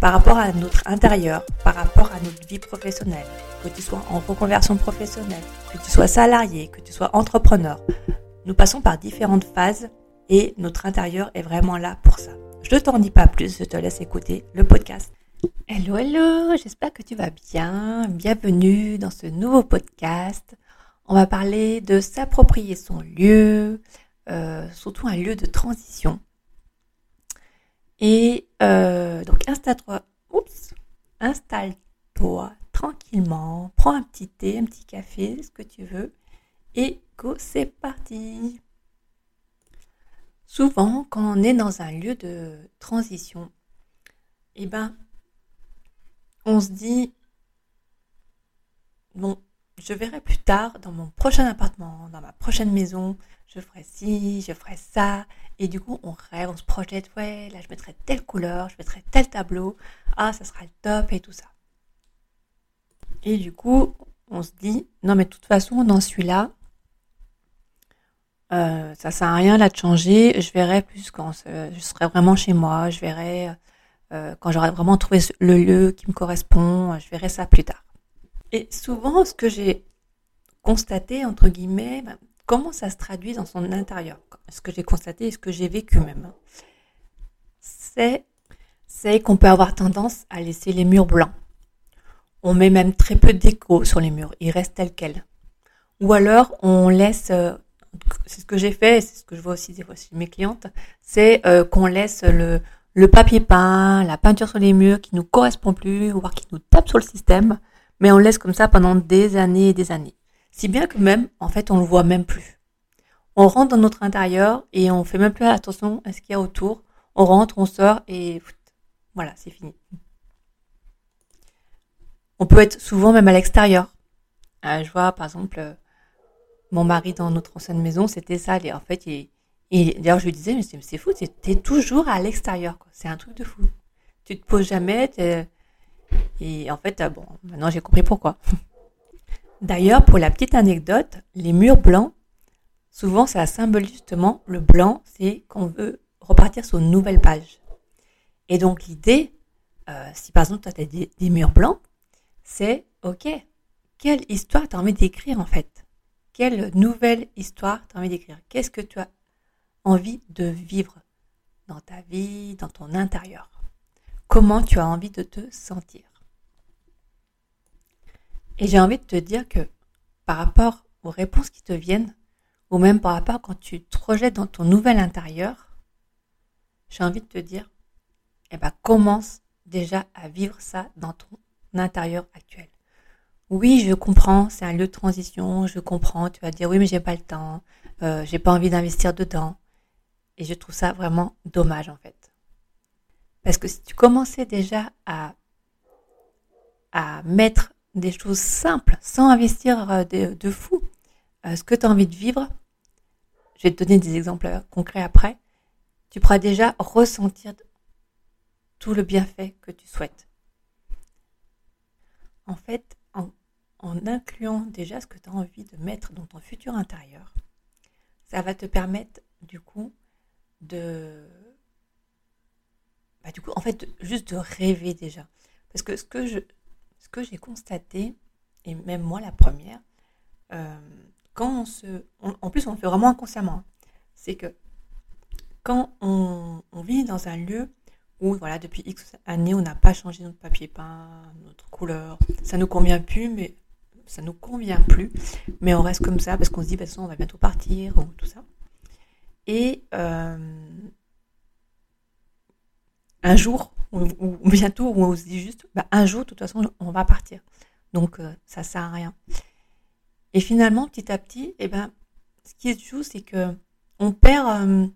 par rapport à notre intérieur, par rapport à notre vie professionnelle, que tu sois en reconversion professionnelle, que tu sois salarié, que tu sois entrepreneur. Nous passons par différentes phases et notre intérieur est vraiment là pour ça. Je ne t'en dis pas plus, je te laisse écouter le podcast. Hello, hello, j'espère que tu vas bien. Bienvenue dans ce nouveau podcast. On va parler de s'approprier son lieu, euh, surtout un lieu de transition. Et euh, donc installe-toi, installe-toi tranquillement, prends un petit thé, un petit café, ce que tu veux, et go, c'est parti. Souvent, quand on est dans un lieu de transition, eh ben, on se dit, bon, je verrai plus tard dans mon prochain appartement, dans ma prochaine maison, je ferai ci, je ferai ça. Et du coup, on rêve, on se projette, ouais, là, je mettrai telle couleur, je mettrai tel tableau, ah, ça sera le top et tout ça. Et du coup, on se dit, non, mais de toute façon, dans celui-là, euh, ça sert à rien là de changer. Je verrai plus quand je serai vraiment chez moi. Je verrai euh, quand j'aurai vraiment trouvé le lieu qui me correspond. Je verrai ça plus tard. Et souvent, ce que j'ai constaté, entre guillemets, ben, comment ça se traduit dans son intérieur, ce que j'ai constaté et ce que j'ai vécu même, hein, c'est, qu'on peut avoir tendance à laisser les murs blancs. On met même très peu de déco sur les murs, ils restent tels quels. Ou alors on laisse, euh, c'est ce que j'ai fait, c'est ce que je vois aussi des fois chez mes clientes, c'est euh, qu'on laisse le, le papier peint, la peinture sur les murs qui nous correspond plus, voire qui nous tape sur le système, mais on laisse comme ça pendant des années et des années. Si bien que même, en fait, on le voit même plus. On rentre dans notre intérieur et on fait même plus attention à ce qu'il y a autour. On rentre, on sort et voilà, c'est fini. On peut être souvent même à l'extérieur. Euh, je vois, par exemple, euh, mon mari dans notre ancienne maison, c'était ça. Et en fait, et d'ailleurs, je lui disais, mais c'est fou, t'es toujours à l'extérieur. C'est un truc de fou. Tu te poses jamais. Et en fait, euh, bon, maintenant j'ai compris pourquoi. D'ailleurs, pour la petite anecdote, les murs blancs, souvent ça symbolise justement le blanc, c'est qu'on veut repartir sur une nouvelle page. Et donc l'idée, euh, si par exemple tu as des, murs blancs, c'est ok, quelle histoire tu as envie d'écrire en fait? Quelle nouvelle histoire tu as envie d'écrire? Qu'est-ce que tu as envie de vivre dans ta vie, dans ton intérieur? Comment tu as envie de te sentir et j'ai envie de te dire que par rapport aux réponses qui te viennent, ou même par rapport quand tu te projettes dans ton nouvel intérieur, j'ai envie de te dire, eh ben, commence déjà à vivre ça dans ton intérieur actuel. Oui, je comprends, c'est un lieu de transition, je comprends, tu vas dire oui, mais j'ai pas le temps, euh, j'ai pas envie d'investir dedans. Et je trouve ça vraiment dommage en fait. Parce que si tu commençais déjà à, mettre des choses simples, sans investir euh, de, fou. Euh, ce que tu as envie de vivre, je vais te donner des exemples euh, concrets après, tu pourras déjà ressentir tout le bienfait que tu souhaites. En fait, en, incluant déjà ce que tu as envie de mettre dans ton futur intérieur, ça va te permettre du coup de... Bah, du coup, en fait, juste de rêver déjà. Parce que ce que j'ai constaté, et même moi la première, euh, quand on se... en plus, on le fait vraiment inconsciemment. Hein, c'est que quand on, vit dans un lieu où, voilà, depuis X années, on n'a pas changé notre papier peint, notre couleur, ça nous convient plus, mais ça nous convient plus, mais on reste comme ça parce qu'on se dit, bah, on va bientôt partir ou tout ça. Et euh, un jour, ou, bientôt, où on se dit juste, bah, un jour, de toute façon, on va partir. Donc, euh, ça sert à rien. Et finalement, petit à petit, eh ben, ce qui est joue, c'est que on perd, euh,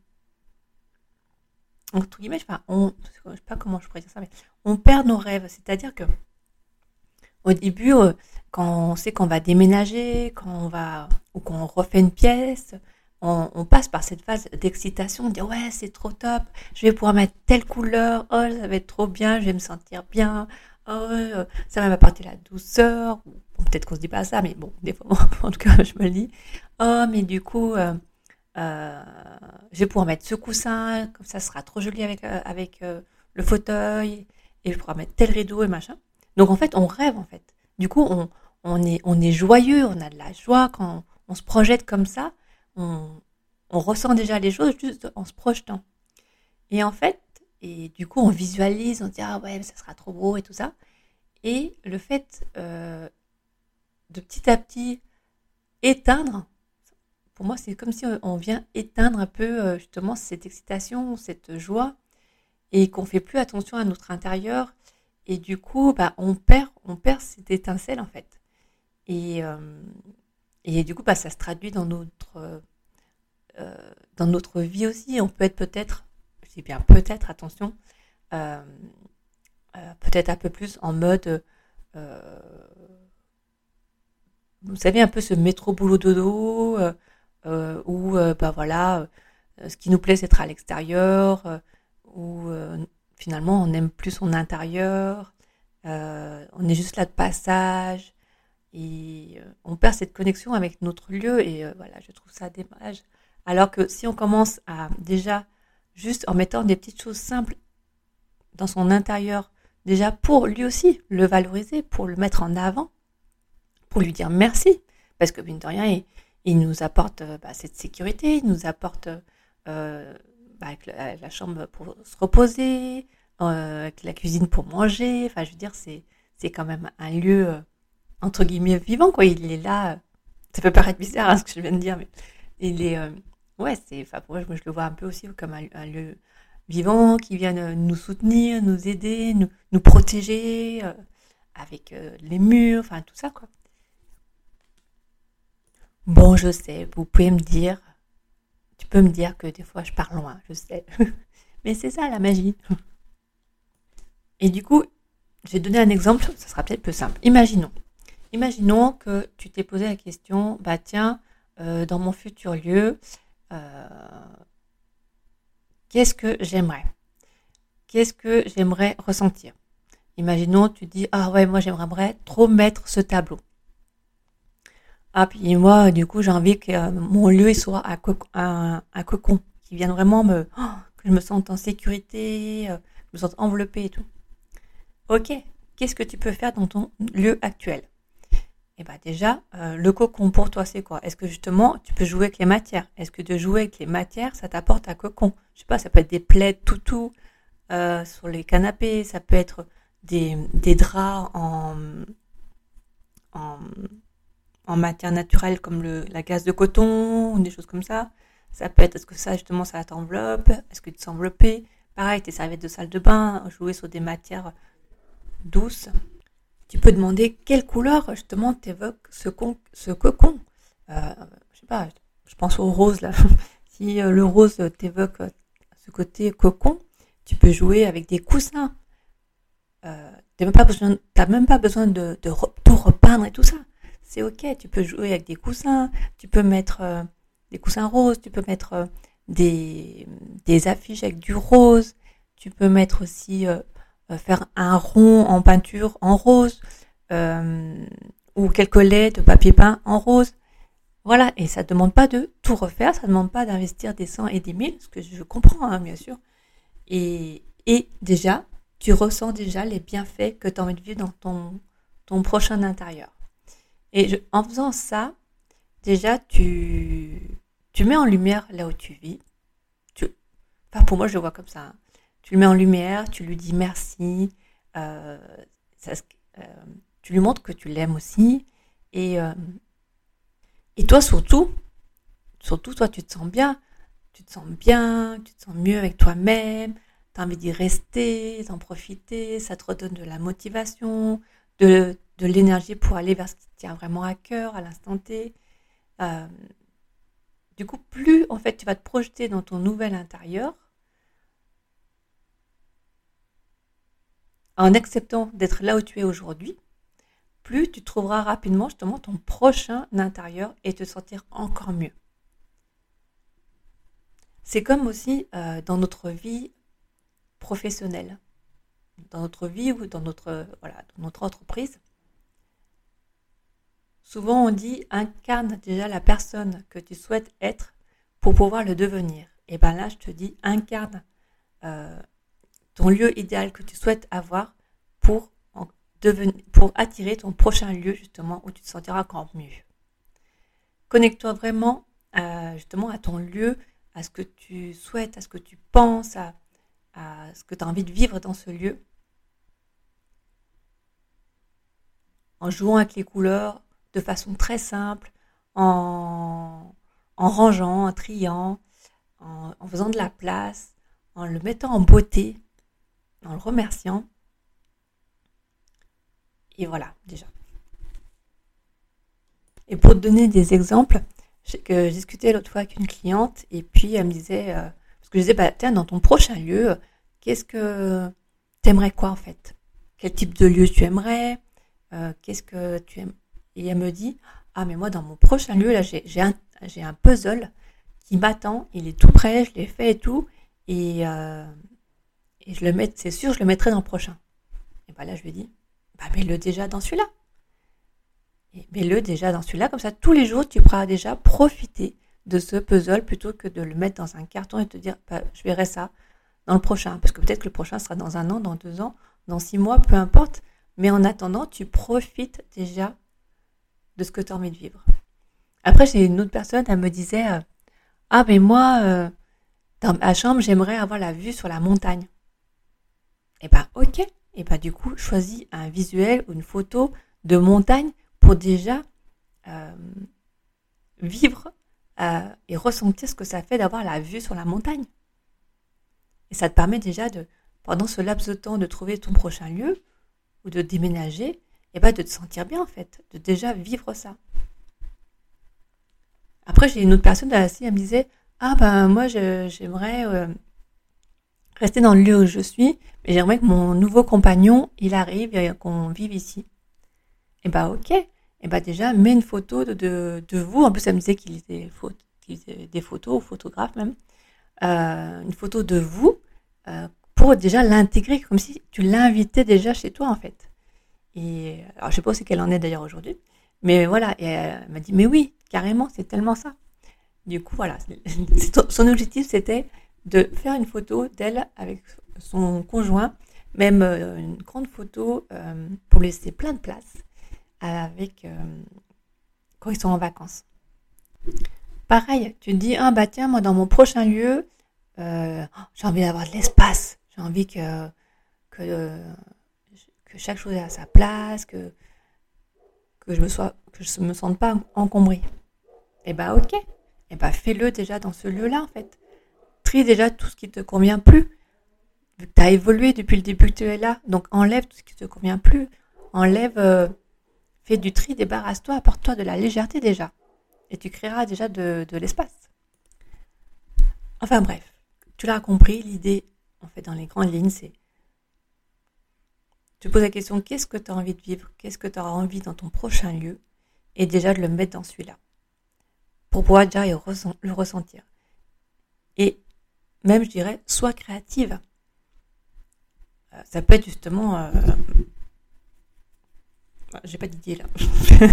entre guillemets, je sais, sais pas comment je pourrais dire ça, mais on perd nos rêves. C'est-à-dire que au début, euh, quand on sait qu'on va déménager, quand on va ou qu'on refait une pièce, on, passe par cette phase d'excitation, de dire ouais c'est trop top, je vais pouvoir mettre telle couleur, oh ça va être trop bien, je vais me sentir bien, oh euh, ça va m'apporter la douceur, peut-être qu'on se dit pas ça, mais bon des fois en tout cas je me le dis, oh mais du coup euh, je vais pouvoir mettre ce coussin, comme ça, sera trop joli avec avec le fauteuil, et je pourrai mettre tel rideau et machin. Donc en fait, on rêve en fait. Du coup, on, on, est, on est joyeux, on a de la joie quand on, se projette comme ça. On, ressent déjà les choses juste en se projetant. Et en fait, et du coup, on visualise, on dit ah ouais, ça sera trop beau et tout ça. Et le fait euh, de petit à petit éteindre, pour moi, c'est comme si on vient éteindre un peu euh, justement cette excitation, cette joie, et qu'on fait plus attention à notre intérieur et du coup, bah, on perd, on perd cette étincelle en fait. Et, euh, et du coup, bah, ça se traduit dans notre, euh, dans notre vie aussi. On peut être peut-être, je dis bien peut-être, attention, euh, peut-être un peu plus en mode, vous savez, un peu ce métro boulot dodo, où bah voilà, ce qui nous plaît, c'est être à l'extérieur, où finalement on n'aime plus son intérieur, euh, on est juste là de passage euh, on perd cette connexion avec notre lieu et euh, voilà, je trouve ça dommage. Alors que si on commence à déjà juste en mettant des petites choses simples dans son intérieur, déjà pour lui aussi le valoriser, pour le mettre en avant, pour lui dire merci, parce que mine de rien, il, nous apporte bah, cette sécurité, il nous apporte bah, la, chambre pour se reposer, euh, avec la cuisine pour manger. Enfin, je veux dire, c'est, c'est quand même un lieu, euh, entre guillemets, vivant, quoi. Il est là. Euh, ça peut paraître bizarre, hein, ce que je viens de dire, mais il est. ouais, c'est. Enfin, pour moi, je, le vois un peu aussi comme un, lieu vivant qui vient nous soutenir, nous aider, nous, nous protéger avec les murs, enfin, tout ça, quoi. Bon, je sais, vous pouvez me dire, tu peux me dire que des fois je pars loin, je sais. Mais c'est ça la magie. Et du coup, je vais donner un exemple, ça sera peut-être plus simple. Imaginons. Imaginons que tu t'es posé la question, bah tiens, euh, dans mon futur lieu, euh, qu'est-ce que j'aimerais? Qu'est-ce que j'aimerais ressentir? Imaginons, tu dis, ah ouais, moi j'aimerais trop mettre ce tableau. Ah, puis moi, du coup, j'ai envie que euh, mon lieu soit un, cocon, qui vienne vraiment me, oh, que je me sente en sécurité, que je me sente enveloppée et tout. Ok, qu'est-ce que tu peux faire dans ton lieu actuel? Eh bien déjà, euh, le cocon pour toi, c'est quoi? Est-ce que justement, tu peux jouer avec les matières? Est-ce que de jouer avec les matières, ça t'apporte un cocon? Je sais pas, ça peut être des plaids tout euh, sur les canapés, ça peut être des, draps en, matière naturelle comme la gaze de coton des choses comme ça. Ça peut être, est-ce que ça justement ça t'enveloppe? Est-ce que tu t'es Pareil, tes serviettes de salle de bain, jouer sur des matières douces. Tu peux demander quelle couleur justement t'évoque ce, cocon. Euh, je sais pas, je pense au rose là. si euh, le rose t'évoque euh, ce côté cocon, tu peux jouer avec des coussins. Euh, tu n'as même pas besoin, de, tout repeindre et tout ça c'est ok. Tu peux jouer avec des coussins, tu peux mettre des coussins roses, tu peux mettre des, affiches avec du rose, tu peux mettre aussi faire un rond en peinture en rose ou quelques laits de papier peint en rose. Voilà, et ça ne demande pas de tout refaire, ça ne demande pas d'investir des 100 et des 1000, ce que je comprends, hein, bien sûr. Et, et, déjà, tu ressens déjà les bienfaits que tu as envie de vivre dans ton, ton prochain intérieur. Et en faisant ça, déjà, tu, tu mets en lumière là où tu vis. Tu, enfin, pour moi, je le vois comme ça. Hein. Tu le mets en lumière, tu lui dis merci, euh, euh, tu lui montres que tu l'aimes aussi. Et, euh, et toi surtout, surtout toi tu te sens bien, tu te sens bien, tu te sens mieux avec toi-même, tu as envie d'y rester, d'en profiter, ça te redonne de la motivation, de, de l'énergie pour aller vers ce qui tient vraiment à cœur à l'instant T. Du coup, plus en fait tu vas te projeter dans ton nouvel intérieur, en acceptant d'être là où tu es aujourd'hui, plus tu trouveras rapidement justement ton prochain intérieur et te sentir encore mieux. C'est comme aussi euh, dans notre vie professionnelle, dans notre vie ou dans notre, voilà, notre entreprise. Souvent on dit incarne déjà la personne que tu souhaites être pour pouvoir le devenir. Et bien là je te dis incarne euh, ton lieu idéal que tu souhaites avoir pour, devenir, pour attirer ton prochain lieu justement où tu te sentiras encore mieux. Connecte-toi vraiment justement à ton lieu, à ce que tu souhaites, à ce que tu penses, à, ce que tu as envie de vivre dans ce lieu. En jouant avec les couleurs de façon très simple, en, rangeant, en triant, en faisant de la place, en le mettant en beauté, en le remerciant. Et voilà, déjà. Et pour te donner des exemples, que j'ai discuté l'autre fois avec une cliente et puis elle me disait, euh, parce que je disais, bah, tiens, dans ton prochain lieu, qu'est-ce que tu aimerais quoi en fait? Quel type de lieu tu aimerais? Euh, Qu'est-ce que tu aimes? Et elle me dit, ah mais moi dans mon prochain lieu, là j'ai un, un puzzle qui m'attend, il est tout prêt, je l'ai fait et tout, et, euh, et je le mets, c'est sûr, je le mettrai dans le prochain. Et bien là, je lui dis, bah, mets-le déjà dans celui-là. Et mets-le déjà dans celui-là, comme ça, tous les jours, tu pourras déjà profiter de ce puzzle plutôt que de le mettre dans un carton et te dire, bah, je verrai ça dans le prochain. Parce que peut-être que le prochain sera dans un an, dans deux ans, dans six mois, peu importe. Mais en attendant, tu profites déjà de ce que tu as envie de vivre. Après, j'ai une autre personne, elle me disait, euh, ah, mais moi, euh, dans ma chambre, j'aimerais avoir la vue sur la montagne. Eh ben, ok, et bah du coup, choisis un visuel ou une photo de montagne pour déjà euh, vivre euh, et ressentir ce que ça fait d'avoir la vue sur la montagne. Et ça te permet déjà de, pendant ce laps de temps, de trouver ton prochain lieu ou de déménager, et bah de te sentir bien en fait, de déjà vivre ça. Après, j'ai une autre personne là, elle me disait, ah ben moi j'aimerais euh, rester dans le lieu où je suis, mais j'aimerais que mon nouveau compagnon, il arrive et qu'on vive ici. Et eh bah ok. Et eh bah déjà, mets une photo de, de, vous. En plus, ça me disait qu'il était, des photos, ou photographe même. Euh, une photo de vous euh, pour déjà l'intégrer, comme si tu l'invitais déjà chez toi en fait. Et alors je sais pas ce qu'elle en est d'ailleurs aujourd'hui, mais voilà. Et elle m'a dit mais oui, carrément, c'est tellement ça. Du coup voilà, son objectif c'était de faire une photo d'elle avec son conjoint, même euh, une grande photo euh, pour laisser plein de place avec euh, quand ils sont en vacances. Pareil, tu te dis ah bah tiens moi dans mon prochain lieu j'ai envie d'avoir de l'espace, j'ai envie que que que chaque chose est à sa place, que que je me sois que je me sente pas encombrée. Et eh bah ok, et eh bah fais-le déjà dans ce lieu-là en fait déjà tout ce qui te convient plus. Tu as évolué depuis le début que tu es là, donc enlève tout ce qui te convient plus. Enlève, euh, fais du tri, débarrasse-toi, apporte-toi de la légèreté déjà. Et tu créeras déjà de, l'espace. Enfin bref, tu l'as compris, l'idée, en fait, dans les grandes lignes, c'est tu poses la question qu'est-ce que tu as envie de vivre? Qu'est-ce que tu auras envie dans ton prochain lieu? Et déjà de le mettre dans celui-là. Pour pouvoir déjà le ressentir. Même je dirais, sois créative. Euh, ça peut être justement... Euh... J'ai pas d'idée là.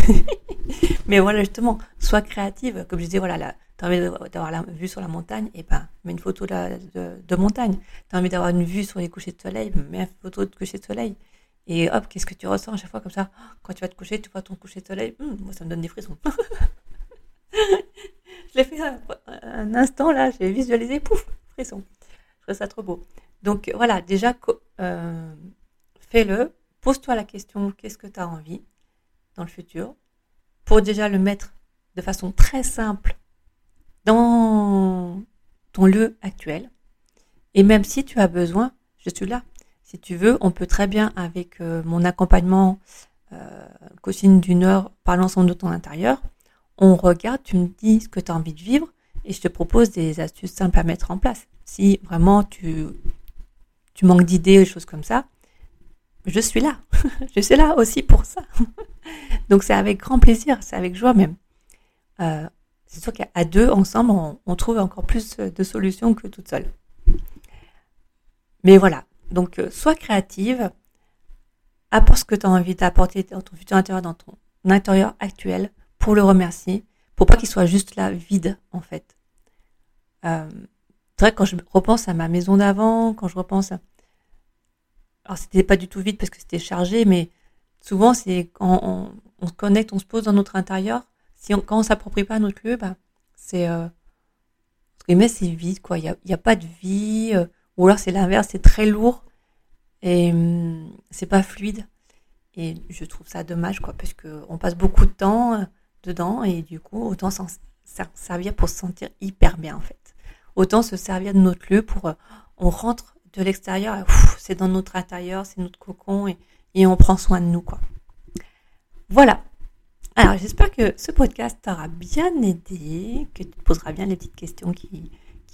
Mais voilà, justement, sois créative. Comme je disais, voilà, tu as envie d'avoir la vue sur la montagne, et ben, mets une photo de, de, montagne. Tu as envie d'avoir une vue sur les couchers de soleil, mets une photo de coucher de soleil. Et hop, qu'est-ce que tu ressens à chaque fois comme ça? Quand tu vas te coucher, tu vois ton coucher de soleil. Hum, moi, ça me donne des frissons. je l'ai fait un instant là, j'ai visualisé, pouf, Je trouve ça trop beau. Donc voilà, déjà, euh, fais-le. Pose-toi la question, qu'est-ce que tu as envie dans le futur? Pour déjà le mettre de façon très simple dans ton lieu actuel. Et même si tu as besoin, je suis là. Si tu veux, on peut très bien, avec euh, mon accompagnement euh, coaching d'une heure par l'ensemble de ton intérieur, on regarde, tu me dis ce que tu as envie de vivre et je te propose des astuces simples à mettre en place. Si vraiment tu, manques d'idées, des choses comme ça, je suis là. je suis là aussi pour ça. Donc c'est avec grand plaisir, c'est avec joie même. Euh, c'est sûr qu'à deux, ensemble, on, trouve encore plus de solutions que toute seule. Mais voilà, donc euh, sois créative, apporte ce que tu as envie d'apporter dans ton futur intérieur, dans ton intérieur actuel, pour le remercier, pour pas qu'il soit juste là, vide, en fait. Euh, c'est vrai, quand je repense à ma maison d'avant, quand je repense à... Alors, c'était pas du tout vide parce que c'était chargé, mais souvent, c'est quand on, se connecte, on se pose dans notre intérieur, si on, quand on s'approprie pas notre lieu, bah, c'est... Euh, c'est vide, quoi. Il n'y a, a, pas de vie, euh, ou alors c'est l'inverse, c'est très lourd, et hum, c'est pas fluide. Et je trouve ça dommage, quoi, parce qu'on passe beaucoup de temps euh, dedans, et du coup, autant s'en servir pour se sentir hyper bien, en fait. Autant se servir de notre lieu pour... Euh, on rentre de l'extérieur, c'est dans notre intérieur, c'est notre cocon, et, on prend soin de nous, quoi. Voilà. Alors, j'espère que ce podcast t'aura bien aidé, que tu poseras bien les petites questions qui,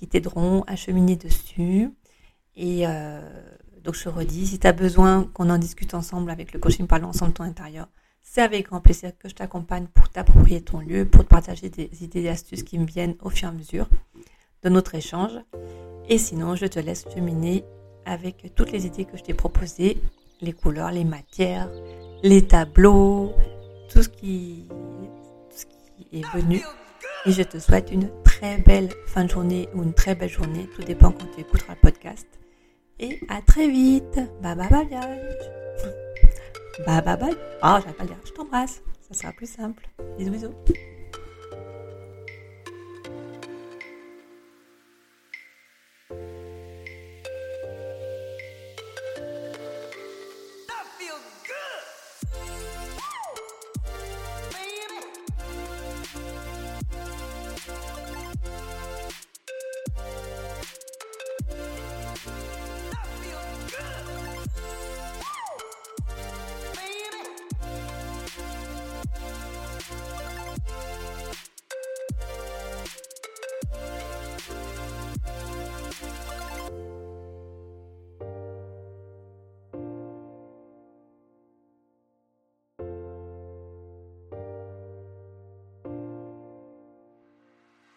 t'aideront à cheminer dessus. Et euh, donc, je redis, si tu as besoin qu'on en discute ensemble avec le coaching par l'ensemble de ton intérieur, c'est avec grand plaisir que je t'accompagne pour t'approprier ton lieu, pour te partager des idées et astuces qui me viennent au fur et à mesure de notre échange. Et sinon, je te laisse cheminer avec toutes les idées que je t'ai proposées, les couleurs, les matières, les tableaux, tout ce qui, est venu. Et je te souhaite une très belle fin de journée ou une très belle journée. Tout dépend quand tu écouteras le podcast. Et à très vite. Bye bye bye bye. Bye bye. Oh, pas dire. Je t'embrasse. Ça sera plus simple. Bisous bisous.